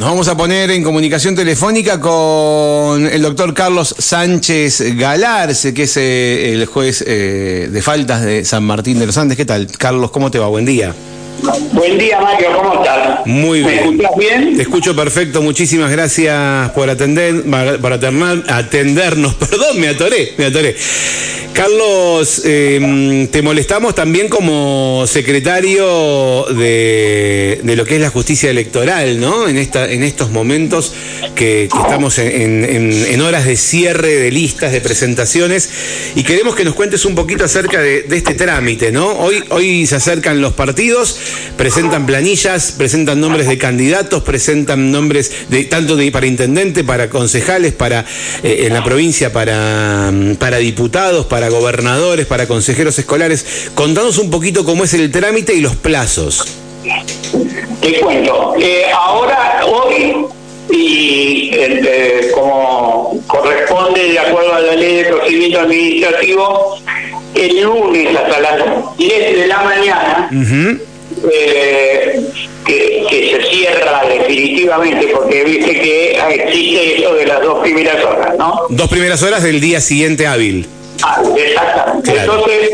Nos vamos a poner en comunicación telefónica con el doctor Carlos Sánchez Galarce, que es eh, el juez eh, de faltas de San Martín de los Andes. ¿Qué tal, Carlos? ¿Cómo te va? Buen día. Buen día, Mario, ¿cómo estás? Muy bien. ¿Me escuchas bien? Te escucho perfecto, muchísimas gracias por atender, por aternar- atendernos. Perdón, me atoré, me atoré. Carlos, eh, te molestamos también como secretario de, de lo que es la justicia electoral, ¿no? En, esta, en estos momentos que, que estamos en, en- en horas de cierre de listas, de presentaciones, y queremos que nos cuentes un poquito acerca de, de este trámite, ¿no? Hoy, hoy se acercan los partidos, presentan planillas, presentan nombres de candidatos, presentan nombres de tanto de, para intendente, para concejales, para eh, en la provincia, para, mm, para diputados, para gobernadores, para consejeros escolares. Contanos un poquito cómo es el trámite y los plazos. Te cuento. Eh, ahora, hoy, y eh, como corresponde de acuerdo a la ley de procedimiento administrativo, el lunes hasta las 10 de la mañana. Eh, que, que se cierra definitivamente, porque viste que existe eso de las dos primeras horas, ¿no? Dos primeras horas del día siguiente hábil. Ah, exactamente. Claro. Entonces,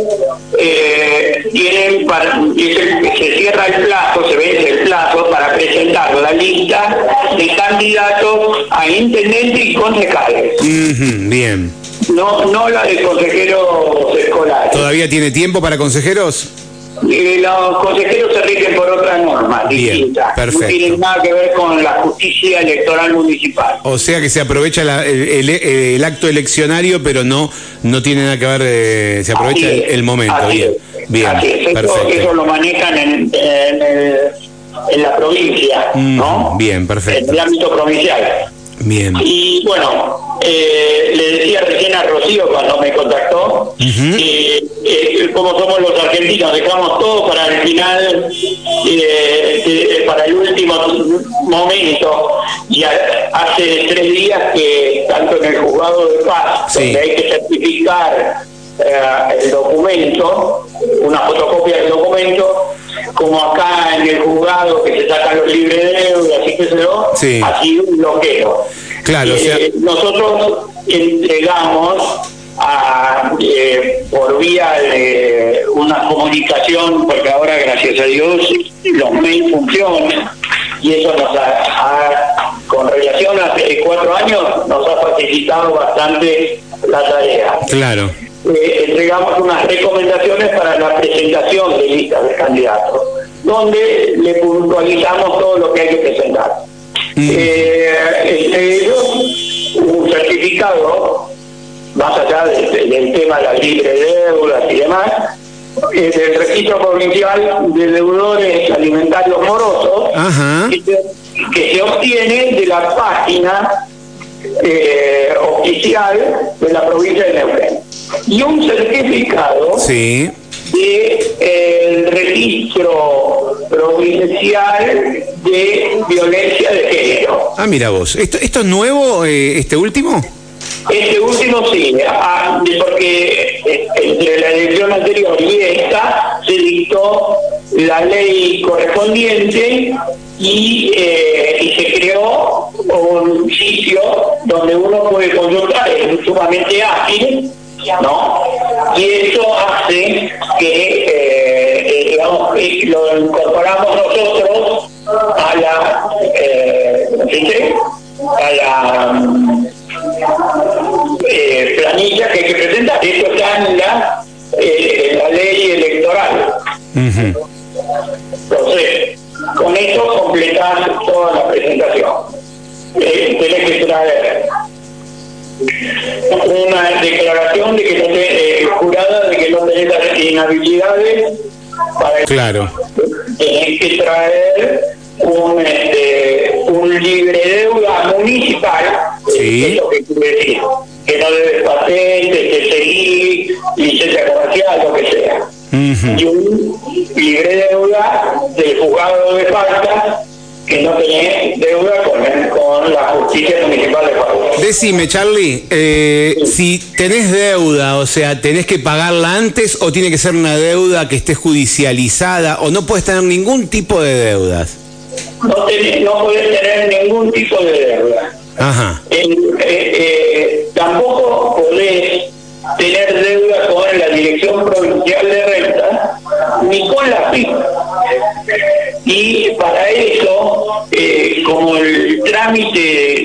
eh, tienen para, se cierra el plazo, se vence el plazo para presentar la lista de candidatos a intendente y concejales, Bien. no, no la de consejeros escolares. ¿Todavía tiene tiempo para consejeros? Los consejeros se rigen por otra norma Bien, distinta, perfecto. no tienen nada que ver con la justicia electoral municipal. O sea que se aprovecha la- el, el- el acto eleccionario, pero no no tiene nada que ver, eh, se aprovecha el, es, el momento. Bien, es, bien, así es. Eso, perfecto. eso lo manejan en, en, el- en la provincia, Mm, ¿no? bien, perfecto. En el ámbito provincial. Bien. Y bueno, eh, le decía recién a Rocío cuando me contactó, eh, como somos los argentinos, dejamos todo para el final, eh, eh, para el último momento. Y a- hace tres días que tanto en el juzgado de paz, Sí. donde hay que certificar el documento, una fotocopia del documento, como acá en el juzgado que se sacan los libres de deuda, así que se lo, Sí. así un bloqueo. Claro, o sea- Eh, nosotros entregamos a, eh, por vía de una comunicación, porque ahora gracias a Dios los mails funcionan y eso nos ha, ha- con relación a hace cuatro años, nos ha facilitado bastante la tarea. Claro. Eh, entregamos unas recomendaciones para la presentación de listas de candidatos, donde le puntualizamos todo lo que hay que presentar. Eh, entre ellos, un certificado, más allá del, del tema de las libres deudas y demás, eh, del registro provincial de deudores alimentarios morosos, Ajá. que se, que se obtiene de la página eh, oficial de la provincia de Neuquén. Y un certificado Sí. Del registro provincial de violencia de género. Ah, mira vos. ¿Esto, esto es nuevo, eh, este último? Este último sí, ah, porque eh, entre la elección anterior y esta se dictó la ley correspondiente y, eh, y se creó un sitio donde uno puede consultar, es sumamente ágil, ¿no? Y eso hace que, eh, eh, digamos, que lo incorporamos nosotros a la, eh. A la mm, eh, planilla que hay que presentar. Eso está en la, en la ley electoral. Entonces, con eso completas toda la presentación. Eh, tenés que traer una declaración de que no te, eh, jurada de que no tenés las inhabilidades para Claro. tenés que traer un, este, un libre deuda municipal, Sí. que es lo que quiere decir, que no debes patente, que seguir, licencia comercial, lo que sea. Y un libre deuda del juzgado de falta que no tenés deuda con, con la justicia municipal de falta. Decime, Charlie, eh, si tenés deuda, o sea, ¿tenés que pagarla antes o tiene que ser una deuda que esté judicializada o no puedes tener ningún tipo de deudas? no, tenés, no podés tener ningún tipo de deuda. Ajá. Eh, eh, tampoco podés tener deuda con la Dirección Provincial de Renta ni con la FIP. Y para eso, eh, como el trámite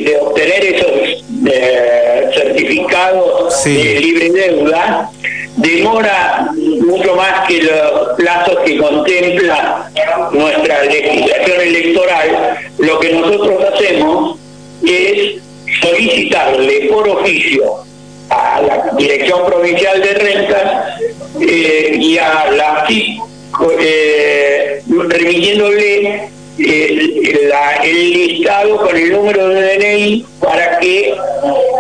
de obtener esos eh, certificados Sí. de libre deuda demora mucho más que los plazos que contempla nuestra legislación electoral, lo que nosotros hacemos es solicitarle por oficio a la Dirección Provincial de Rentas eh, y a la FIP, eh, remitiéndole eh, la- el listado con el número de DNI para que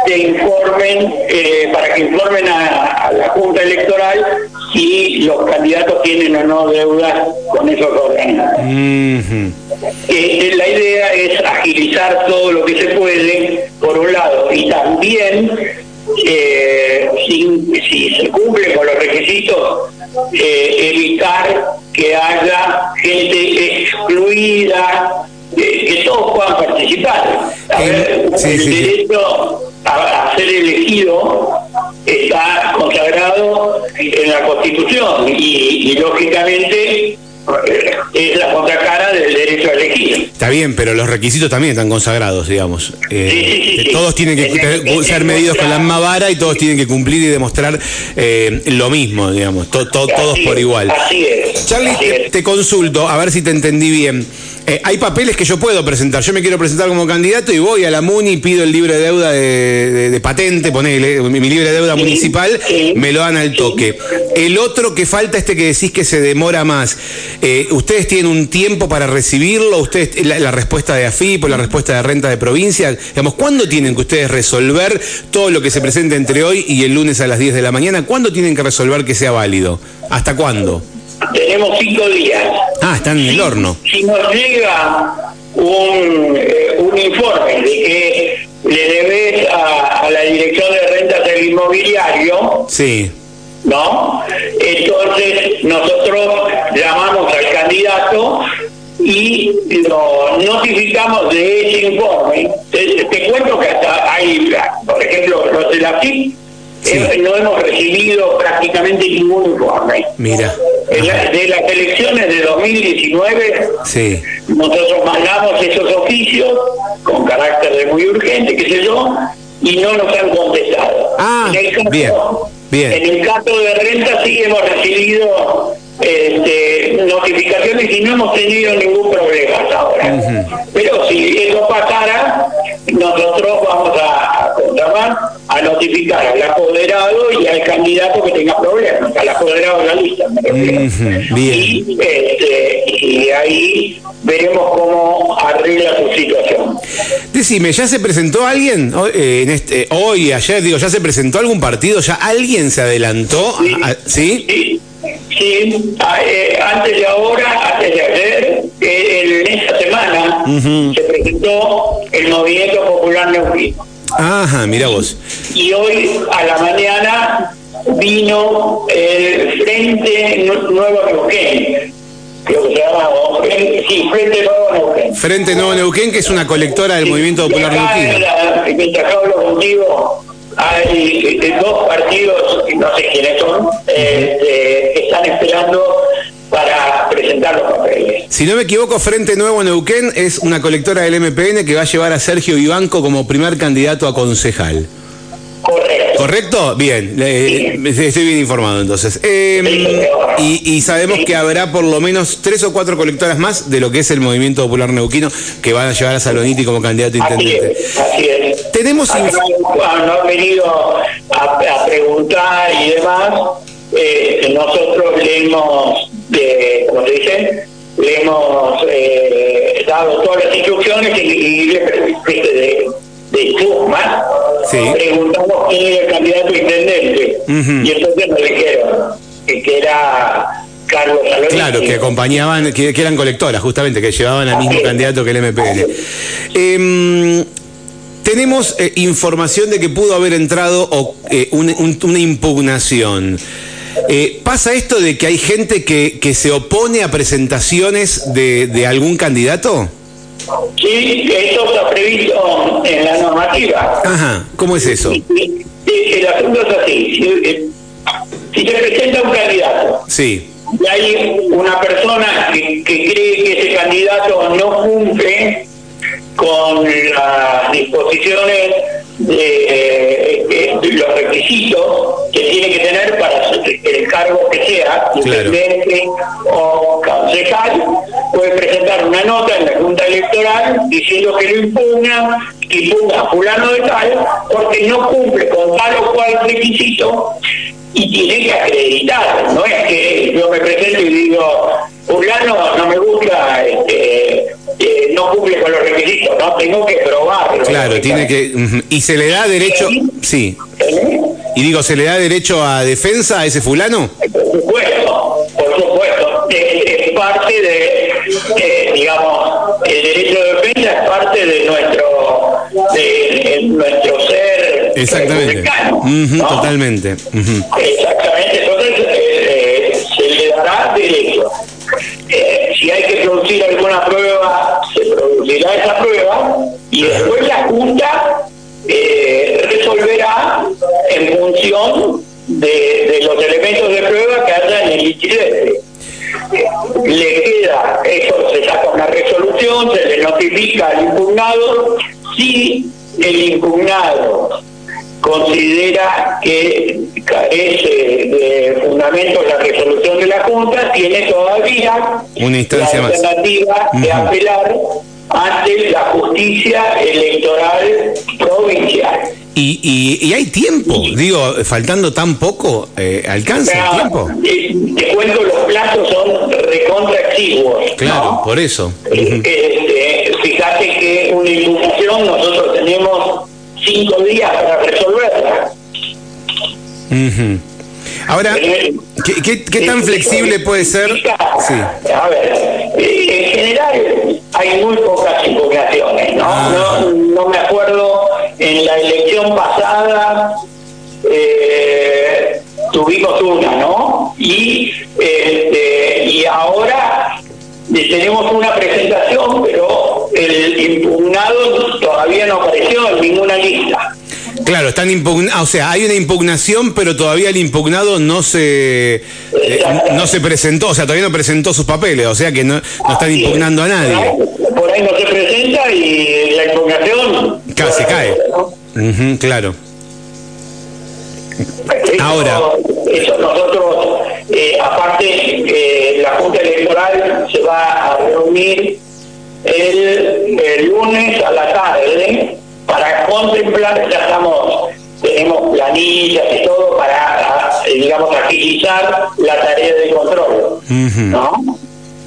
te informen, eh, para que informen a, a la Junta Electoral si los candidatos tienen o no deudas con esos órganos. Eh, la idea es agilizar todo lo que se puede, por un lado, y también, eh, sin- si se cumple con los requisitos, eh, evitar que haya gente excluida, eh, que todos puedan participar. A ver, sí, el sí, sí. derecho a, a ser elegido está consagrado en la Constitución y, y lógicamente es la contracara del derecho a elegir. Está bien, pero los requisitos también están consagrados, digamos. Eh, Sí, sí, sí, que sí. Todos tienen que Es- ser- es medidos con la misma vara y todos tienen que cumplir y demostrar eh, lo mismo, digamos. To- to- todos por igual. Así es. Charlie, así te, es. te consulto, a ver si te entendí bien. Eh, hay papeles que yo puedo presentar. Yo me quiero presentar como candidato y voy a la MUNI, pido el libre de deuda de, de- de patente, ponele, mi, mi libre de deuda municipal, me lo dan al toque. El otro que falta, este que decís que se demora más, eh, ¿ustedes tienen un tiempo para recibirlo? ¿Ustedes, la, la respuesta de AFIP o la respuesta de renta de provincia? Digamos, ¿cuándo tienen que ustedes resolver todo lo que se presenta entre hoy y el lunes a las 10 de la mañana? ¿Cuándo tienen que resolver que sea válido? ¿Hasta cuándo? Tenemos cinco días. Ah, están en el horno. Si nos llega un, eh, un informe de que le debes a, a la Dirección de Rentas del Inmobiliario, Sí. ¿no? Entonces nosotros llamamos al candidato y lo notificamos de ese informe. Te, te cuento que hasta hay, por ejemplo, los de la FIP, Sí. no hemos recibido prácticamente ningún informe. Mira. La- de las elecciones de 2019, Sí. nosotros mandamos esos oficios con carácter de muy urgente, qué sé yo, y no nos han contestado. Ah, En el caso- bien, bien. En el caso de renta sí hemos recibido este, notificaciones y no hemos tenido ningún problema hasta ahora. Pero si eso pasara, nosotros vamos a, a contratar, a notificar al apoderado y al candidato que tenga problemas, al apoderado de la lista. me refiero. Bien. Y, este, y ahí veremos cómo arregla su situación. Decime, ¿ya se presentó alguien hoy, eh, en este, hoy, ayer? Digo, ¿ya se presentó algún partido? ¿Ya alguien se adelantó? Sí. A- a- ¿Sí? Sí, sí a- eh, antes de ahora, antes de ayer, eh, en esta semana se presentó el Movimiento Popular Neuquino. Ajá, mira vos. Y hoy a la mañana vino el Frente Nu- Nuevo Neuquén, creo que se llama, sí, Frente Nuevo Neuquén. Frente Nuevo Neuquén, que es una colectora del Movimiento Popular la- Mientras hablo contigo, hay eh, dos partidos, no sé quiénes son, eh, que están esperando para presentar los papeles. Si no me equivoco, Frente Nuevo Neuquén es una colectora del MPN que va a llevar a Sergio Vivanco como primer candidato a concejal. Correcto. ¿Correcto? Bien, eh, estoy bien informado entonces. Eh, y, y sabemos que habrá por lo menos tres o cuatro colectoras más de lo que es el Movimiento Popular Neuquino que van a llevar a Saloniti como candidato a Así intendente. es, así es. Tenemos Acá, cuando han venido a, a preguntar y demás, eh, nosotros le hemos, eh, como se dice, le hemos eh, dado todas las instrucciones y, y le- de, de Chusma, Sí. preguntamos quién era el candidato a intendente. Y entonces nos dijeron que, que era Carlos Saloniki. Claro, que acompañaban, que, que eran colectoras, justamente, que llevaban al mismo candidato que el MPN. Em, tenemos eh, información de que pudo haber entrado o, eh, un- un- una impugnación. Eh, ¿Pasa esto de que hay gente que, que se opone a presentaciones de, de algún candidato? Sí, eso está previsto en la normativa. Ajá, ¿cómo es eso? El asunto es así. Si, se presenta un candidato sí. y hay una persona que, que cree que ese candidato no cumple con las disposiciones de, los requisitos que tiene que tener para el cargo que sea, intendente o concejal, puede presentar una nota en la Junta Electoral diciendo que lo impugna, que impugna a fulano de tal, porque no cumple con tal o cual requisito y tiene que acreditar, no es que yo me presento y digo, fulano no me gusta, este, eh, no cumple con los requisitos, no tengo que probarlo. Claro, tiene que y se le da derecho, sí. ¿Eh? Y digo, ¿se le da derecho a defensa a ese fulano? Por supuesto, por supuesto. Es, parte de, eh, digamos, el derecho de defensa es parte de nuestro, de, nuestro ser. Exactamente. Totalmente. Exactamente. Entonces, se le dará derecho. Si hay que producir alguna prueba, se producirá esa prueba y después la Junta eh, resolverá en función de, los elementos de prueba que haya en el incidente. Le queda, eso se saca una resolución, se le notifica al impugnado, si el impugnado considera que carece de fundamentos la resolución de la Junta, tiene todavía una instancia la alternativa de apelar ante la justicia electoral provincial. Y, y, hay tiempo, digo, faltando tan poco, eh, ¿alcanza el tiempo? Eh, te, cuento, los plazos son recontra Claro, por eso. Eh, este, fíjate que una impugnación nosotros tenemos cinco días para resolverla. Ahora, ¿qué, qué, tan flexible puede ser? Sí. A ver, en general hay muy pocas impugnaciones, ¿no? Ah. No, me acuerdo, en la elección pasada eh, tuvimos una, ¿no? Y, este, y ahora tenemos una presentación, pero el impugnado todavía no apareció en ninguna lista. Claro, están impugnados, o sea, hay una impugnación, pero todavía el impugnado no se eh, no se presentó, o sea, todavía no presentó sus papeles, o sea que no, no están impugnando a nadie. Por ahí no se presenta y la impugnación casi cae. claro. Ahora. Eso nosotros, eh, aparte, eh, la Junta Electoral se va a reunir el lunes a la tarde para contemplar, ya estamos, tenemos planillas y todo para, digamos, agilizar la tarea de control, ¿no?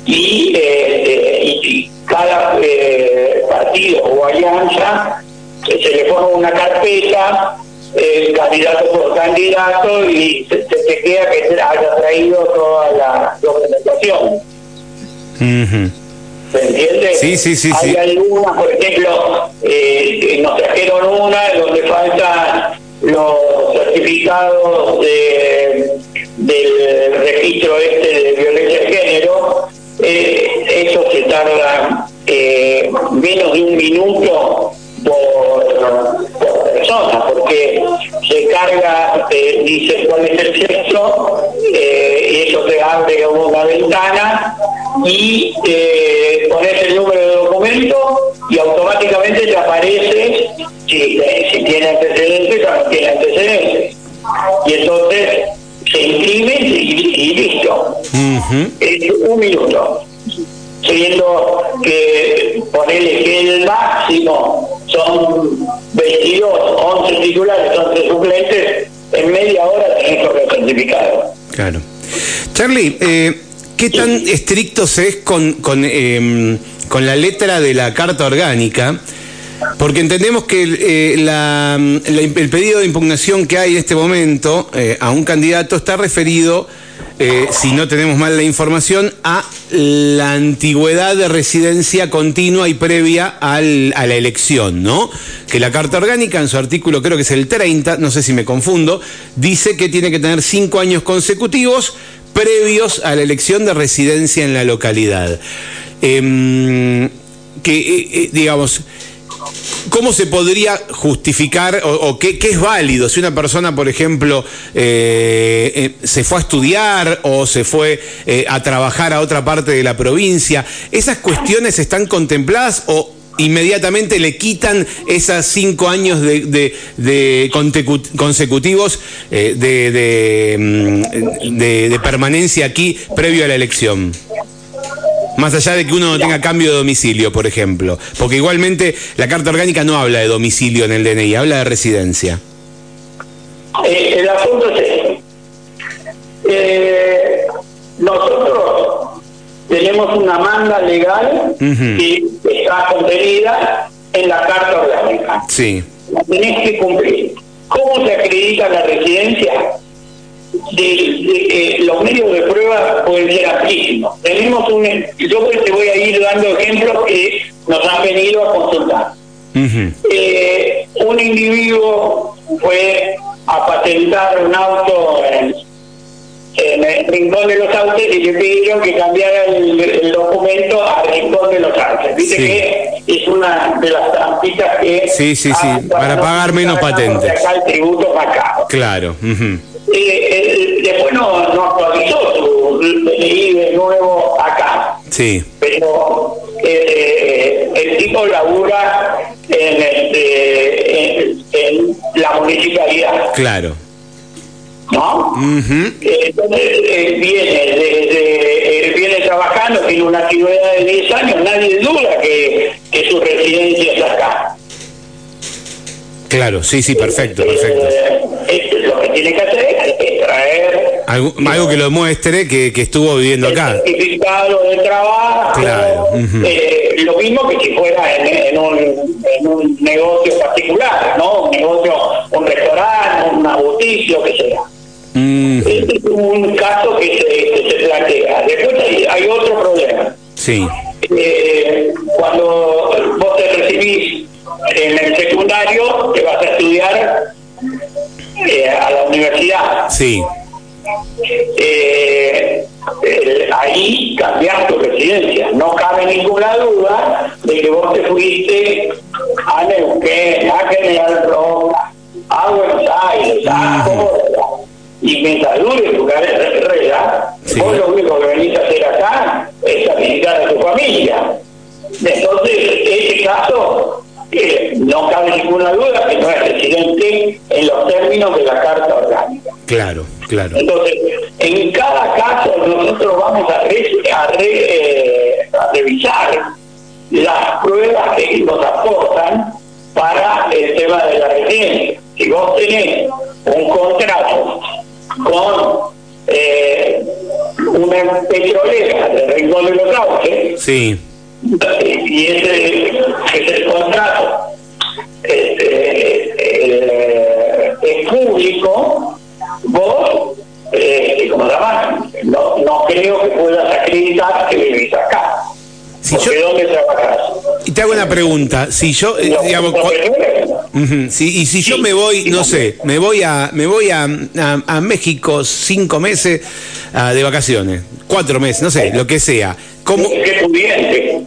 Y, eh, y cada eh, partido o alianza se le pone una carpeta el candidato por candidato y se, se queda que haya traído toda la documentación. ¿Se entiende? Sí, sí, sí. Hay algunas, por ejemplo, eh, nos trajeron una donde faltan los certificados de, del registro este de violencia de género. Eh, eso se tarda eh, menos de un minuto por persona, porque se carga, eh, dice cuál es el sexo, eh, y eso se abre una ventana y eh, pones el número de documento y automáticamente te aparece si, si tiene antecedentes o no tiene antecedentes. Y entonces se imprime y, listo. Es un minuto. Siendo que ponerle que el máximo son 22, 11 titulares, 11 suplentes, en media hora tenés el certificado. Claro. Charlie, eh, ¿qué tan estrictos es con, con, em, con la letra de la Carta Orgánica? Porque entendemos que eh, el pedido de impugnación que hay en este momento eh, a un candidato está referido eh, si no tenemos mal la información, a la antigüedad de residencia continua y previa al, a la elección, ¿no? Que la Carta Orgánica, en su artículo creo que es el 30, no sé si me confundo, dice que tiene que tener cinco años consecutivos previos a la elección de residencia en la localidad. Em, que, eh, eh, digamos, ¿Cómo se podría justificar o, qué, es válido si una persona, por ejemplo, eh, se fue a estudiar o se fue a trabajar a otra parte de la provincia? ¿Esas cuestiones están contempladas o inmediatamente le quitan esos cinco años de, consecutivos de, mm, de permanencia aquí previo a la elección? Más allá de que uno no tenga cambio de domicilio, por ejemplo. Porque igualmente la Carta Orgánica no habla de domicilio en el DNI, habla de residencia. Eh, el asunto es este. Eh, nosotros tenemos una manda legal que está contenida en la Carta Orgánica. Sí. La tenés que cumplir. ¿Cómo se acredita la residencia? De, los medios de prueba pueden ser amplísimos. Tenemos un, yo te voy a ir dando ejemplos que nos han venido a consultar. Eh, un individuo fue a patentar un auto en, el Rincón de los Autos y le pidieron que cambiara el, documento a Rincón de los Autos. Dice que es una de las trampitas que... Sí, sí, sí, para pagar menos patentes. el tributo más caro. Claro. Eh, después no, no actualizó su de nuevo acá. Sí. Pero eh, el tipo labura en, este, en, la municipalidad. Claro. ¿No? Entonces él viene, de, viene trabajando, tiene una actividad de 10 años, nadie duda que, que su residencia es acá. Claro, sí, sí, perfecto, perfecto. Eh, lo que tiene que hacer es traer... Algo, algo que lo muestre que, que estuvo viviendo acá. Certificado de trabajo, claro. eh, lo mismo que si fuera en, en, un, en un negocio particular, ¿no? Un negocio, un restaurante, un abusicio, que sea. Este es un caso que se, que se plantea. Después hay, hay otro problema. Sí. Eh, cuando vos te recibís en el secundario te vas a estudiar eh, a la universidad. Sí. Eh, ahí cambias tu residencia. No cabe ninguna duda de que vos te fuiste a Neuquén, a General Roca, a Buenos Aires, a Córdoba. Y mientras dure tu carrera, sí. vos lo único que venís a hacer acá es visitar a tu familia. Entonces, ese caso no cabe ninguna duda que no es residente en los términos de la Carta Orgánica. Claro, claro. Entonces, en cada caso nosotros vamos a, eh, a, revisar las pruebas que nos aportan para el tema de la residencia. Si vos tenés un contrato con eh, una petrolera de Rincón de los Sauces, sí y ese, ese contrato este, eh, es público, vos, eh, como no, no creo que puedas acreditar que vivís acá. Si yo, dónde trabajas? Y te hago una pregunta, si yo, eh, digamos, si, y si yo me voy, no sé, me voy a, me voy a, a, México cinco meses de vacaciones, cuatro meses, no sé, lo que sea. ¿Cómo?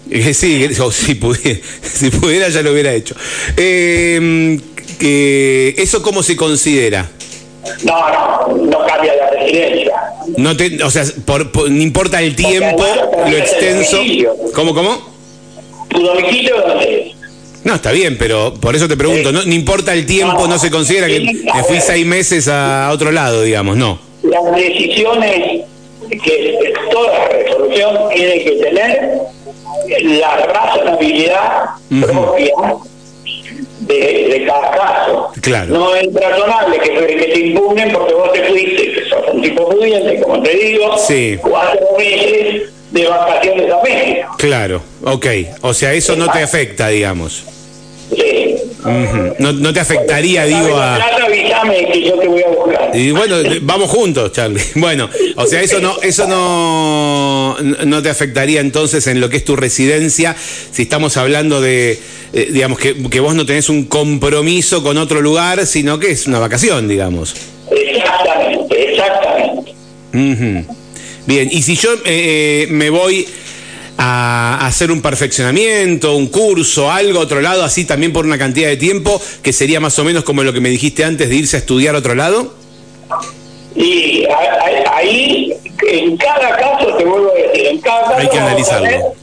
Pudiente. Sí, si, pudiera, si pudiera ya lo hubiera hecho. Eh, ¿Eso cómo se considera? No, no, no cambia la residencia. No te, o sea, por, no importa el tiempo, lo extenso. ¿Cómo, cómo? ¿Tu domicilio dónde es? No, está bien, pero por eso te pregunto, no, no importa el tiempo, no, se considera que me fui seis meses a otro lado, digamos, no. Las decisiones que toda resolución tiene que tener la razonabilidad propia de, cada caso. No es razonable que, que te impugnen porque vos te fuiste, que sos un tipo pudiente, como te digo, cuatro meses de vacaciones a México. Claro, ok. O sea, eso no te afecta, digamos. Sí. No, no, te afectaría, digo, a... que yo te voy a buscar. Y bueno, vamos juntos, Charlie. Bueno, o sea, eso no, eso no, no te afectaría entonces en lo que es tu residencia, si estamos hablando de, eh, digamos, que, que vos no tenés un compromiso con otro lugar, sino que es una vacación, digamos. Exactamente, exactamente. Bien, y si yo eh, me voy a hacer un perfeccionamiento, un curso, algo a otro lado, así también por una cantidad de tiempo que sería más o menos como lo que me dijiste antes de irse a estudiar a otro lado? Y ahí, en cada caso, te vuelvo a decir, en cada caso... Hay que analizarlo.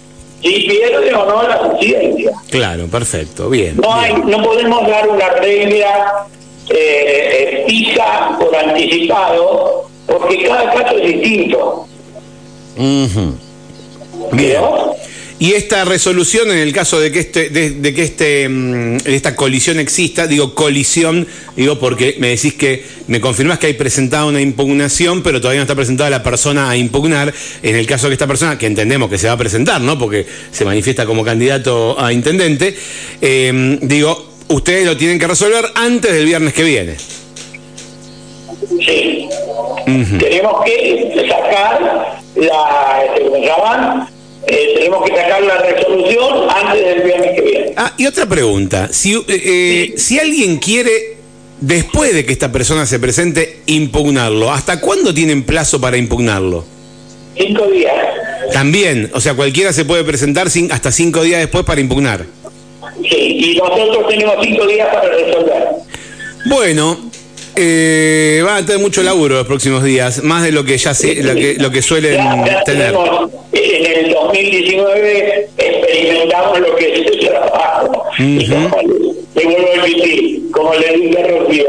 Si pierde o no la conciencia. Claro, perfecto, bien. No, bien. Hay, no podemos dar una regla eh, fija por anticipado, porque cada caso es distinto. Uh Bien. Y esta resolución, en el caso de que este, de, que este, mm, esta colisión exista, digo colisión, digo porque me decís que me confirmás que hay presentada una impugnación, pero todavía no está presentada la persona a impugnar. En el caso de que esta persona, que entendemos que se va a presentar, ¿no? Porque se manifiesta como candidato a intendente, eh, digo, ustedes lo tienen que resolver antes del viernes que viene. Sí. Tenemos que sacar la, este, llaman? Eh, tenemos que sacar la resolución antes del viernes que viene. Ah, y otra pregunta, si, eh, eh, si alguien quiere, después de que esta persona se presente, impugnarlo, ¿hasta cuándo tienen plazo para impugnarlo? Cinco días. También, o sea, cualquiera se puede presentar sin, hasta cinco días después para impugnar. Sí, y nosotros tenemos cinco días para resolver. Bueno, eh, van a tener mucho laburo los próximos días, más de lo que ya se, lo que, lo que suelen tener. En el 2019 experimentamos lo que es el trabajo. Y como le, vuelvo a repetir, como le dije a Rocío,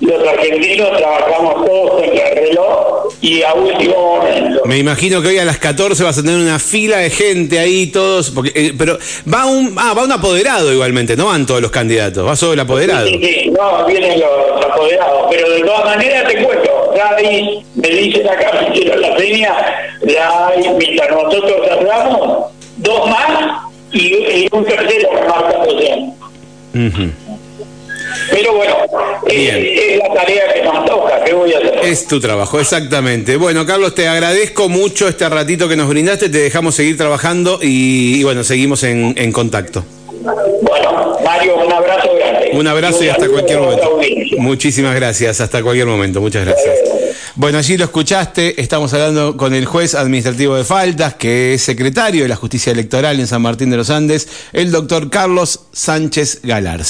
los argentinos trabajamos todos en el reloj y a último momento. Me imagino que hoy a las 14 vas a tener una fila de gente ahí, todos, porque, eh, pero va un, ah, va un apoderado igualmente, no van todos los candidatos, va solo el apoderado. Sí, sí, no, vienen los apoderados, pero de todas maneras te cuento, ahí me dicen acá, si la seña, hay, mientras nosotros hablamos, dos más y, un tercero que marca uh pero bueno, es, la tarea que nos toca, ¿qué voy a hacer? Es tu trabajo, exactamente. Bueno, Carlos, te agradezco mucho este ratito que nos brindaste, te dejamos seguir trabajando y, bueno, seguimos en, en, contacto. Bueno, Mario, un abrazo grande. Un abrazo y, hasta cualquier momento. Muchísimas gracias, hasta cualquier momento, muchas gracias. Bueno, allí lo escuchaste, estamos hablando con el juez administrativo de faltas, que es secretario de la Justicia Electoral en San Martín de los Andes, el doctor Carlos Sánchez Galarza.